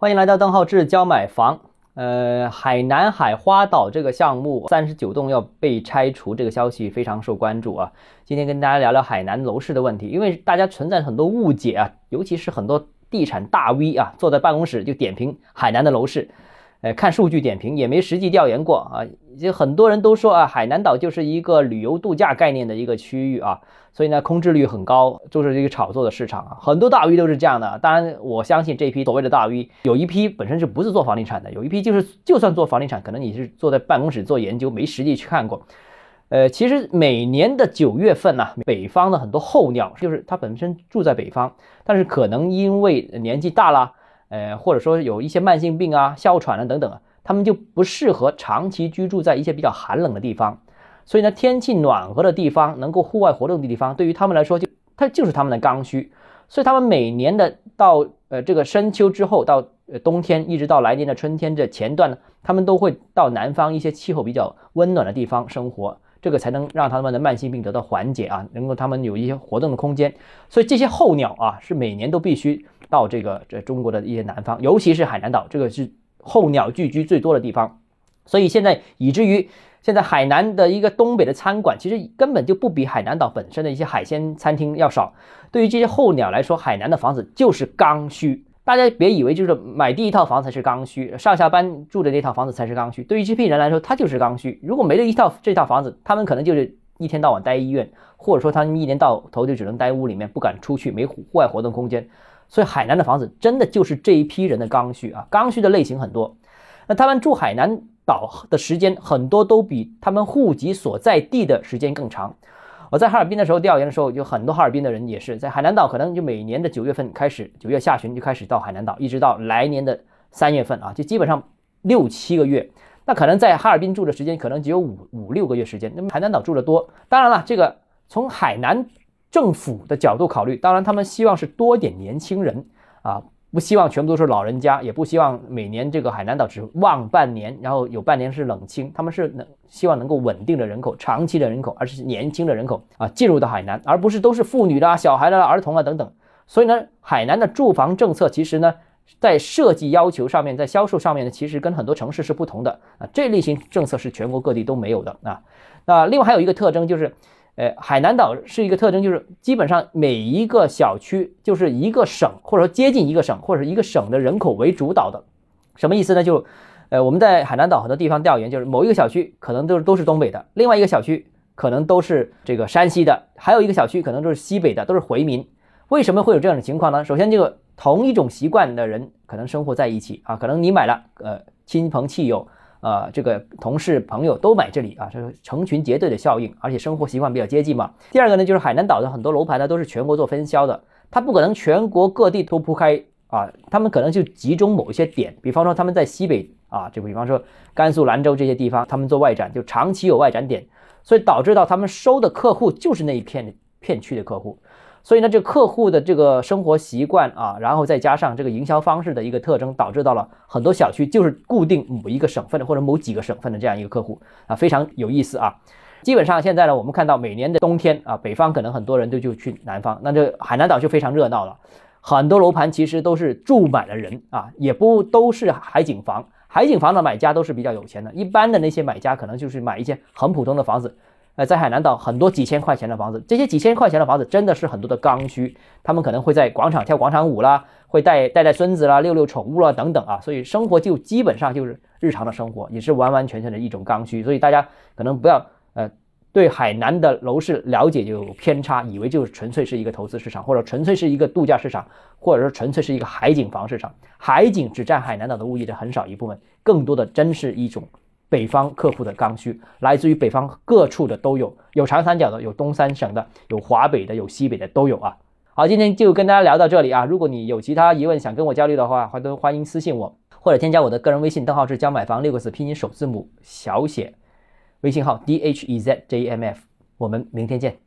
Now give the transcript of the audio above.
欢迎来到邓浩志教买房。呃，海南海花岛这个项目三十九栋要被拆除，这个消息非常受关注啊。今天跟大家聊聊海南楼市的问题，因为大家存在很多误解啊，尤其是很多地产大 V 啊，坐在办公室就点评海南的楼市。呃，看数据点评也没实际调研过啊，就很多人都说啊，海南岛就是一个旅游度假概念的一个区域啊，所以呢，空置率很高，就是一个炒作的市场啊。很多大 V 都是这样的，当然我相信这批所谓的大 V，有一批本身就不是做房地产的，有一批就是就算做房地产，可能你是坐在办公室做研究，没实际去看过。呃，其实每年的九月份呢，北方的很多候鸟，就是他本身住在北方，但是可能因为年纪大了。呃，或者说有一些慢性病啊、哮喘啊等等，他们就不适合长期居住在一些比较寒冷的地方。所以呢，天气暖和的地方，能够户外活动的地方，对于他们来说，就它就是他们的刚需。所以他们每年的到呃这个深秋之后，到呃冬天，一直到来年的春天这前段呢，他们都会到南方一些气候比较温暖的地方生活。这个才能让他们的慢性病得到缓解啊，能够他们有一些活动的空间。所以这些候鸟啊，是每年都必须到这个这中国的一些南方，尤其是海南岛，这个是候鸟聚居最多的地方。所以现在以至于现在海南的一个东北的餐馆，其实根本就不比海南岛本身的一些海鲜餐厅要少。对于这些候鸟来说，海南的房子就是刚需。大家别以为就是买第一套房才是刚需，上下班住的那套房子才是刚需。对于这批人来说，他就是刚需。如果没了一套这套房子，他们可能就是一天到晚待医院，或者说他们一年到头就只能待屋里面，不敢出去，没户外活动空间。所以海南的房子真的就是这一批人的刚需啊！刚需的类型很多，那他们住海南岛的时间很多都比他们户籍所在地的时间更长。我在哈尔滨的时候调研的时候，有很多哈尔滨的人也是在海南岛，可能就每年的九月份开始，九月下旬就开始到海南岛，一直到来年的三月份啊，就基本上六七个月。那可能在哈尔滨住的时间可能只有五五六个月时间，那么海南岛住的多。当然了，这个从海南政府的角度考虑，当然他们希望是多点年轻人啊。不希望全部都是老人家，也不希望每年这个海南岛只旺半年，然后有半年是冷清。他们是能希望能够稳定的人口、长期的人口，而是年轻的人口啊进入到海南，而不是都是妇女的、小孩的、儿童啊等等。所以呢，海南的住房政策其实呢，在设计要求上面，在销售上面呢，其实跟很多城市是不同的啊。这类型政策是全国各地都没有的啊。那另外还有一个特征就是。呃，海南岛是一个特征，就是基本上每一个小区就是一个省，或者说接近一个省，或者是一个省的人口为主导的。什么意思呢？就，呃，我们在海南岛很多地方调研，就是某一个小区可能都是都是东北的，另外一个小区可能都是这个山西的，还有一个小区可能都是西北的，都是回民。为什么会有这样的情况呢？首先，这个同一种习惯的人可能生活在一起啊，可能你买了，呃，亲朋戚友。呃，这个同事朋友都买这里啊，这个成群结队的效应，而且生活习惯比较接近嘛。第二个呢，就是海南岛的很多楼盘呢都是全国做分销的，它不可能全国各地都铺开啊，他们可能就集中某一些点，比方说他们在西北啊，就比方说甘肃兰州这些地方，他们做外展就长期有外展点，所以导致到他们收的客户就是那一片片区的客户。所以呢，这客户的这个生活习惯啊，然后再加上这个营销方式的一个特征，导致到了很多小区就是固定某一个省份的或者某几个省份的这样一个客户啊，非常有意思啊。基本上现在呢，我们看到每年的冬天啊，北方可能很多人都就去南方，那这海南岛就非常热闹了。很多楼盘其实都是住满了人啊，也不都是海景房，海景房的买家都是比较有钱的，一般的那些买家可能就是买一些很普通的房子。在海南岛很多几千块钱的房子，这些几千块钱的房子真的是很多的刚需，他们可能会在广场跳广场舞啦，会带带带孙子啦，遛遛宠物啦等等啊，所以生活就基本上就是日常的生活，也是完完全全的一种刚需。所以大家可能不要呃对海南的楼市了解就有偏差，以为就是纯粹是一个投资市场，或者纯粹是一个度假市场，或者说纯粹是一个海景房市场。海景只占海南岛的物业的很少一部分，更多的真是一种。北方客户的刚需来自于北方各处的都有，有长三角的，有东三省的，有华北的，有西北的都有啊。好，今天就跟大家聊到这里啊。如果你有其他疑问想跟我交流的话，欢都欢迎私信我，或者添加我的个人微信，账号是教买房六个字拼音首字母小写，微信号 d h e z j m f。我们明天见。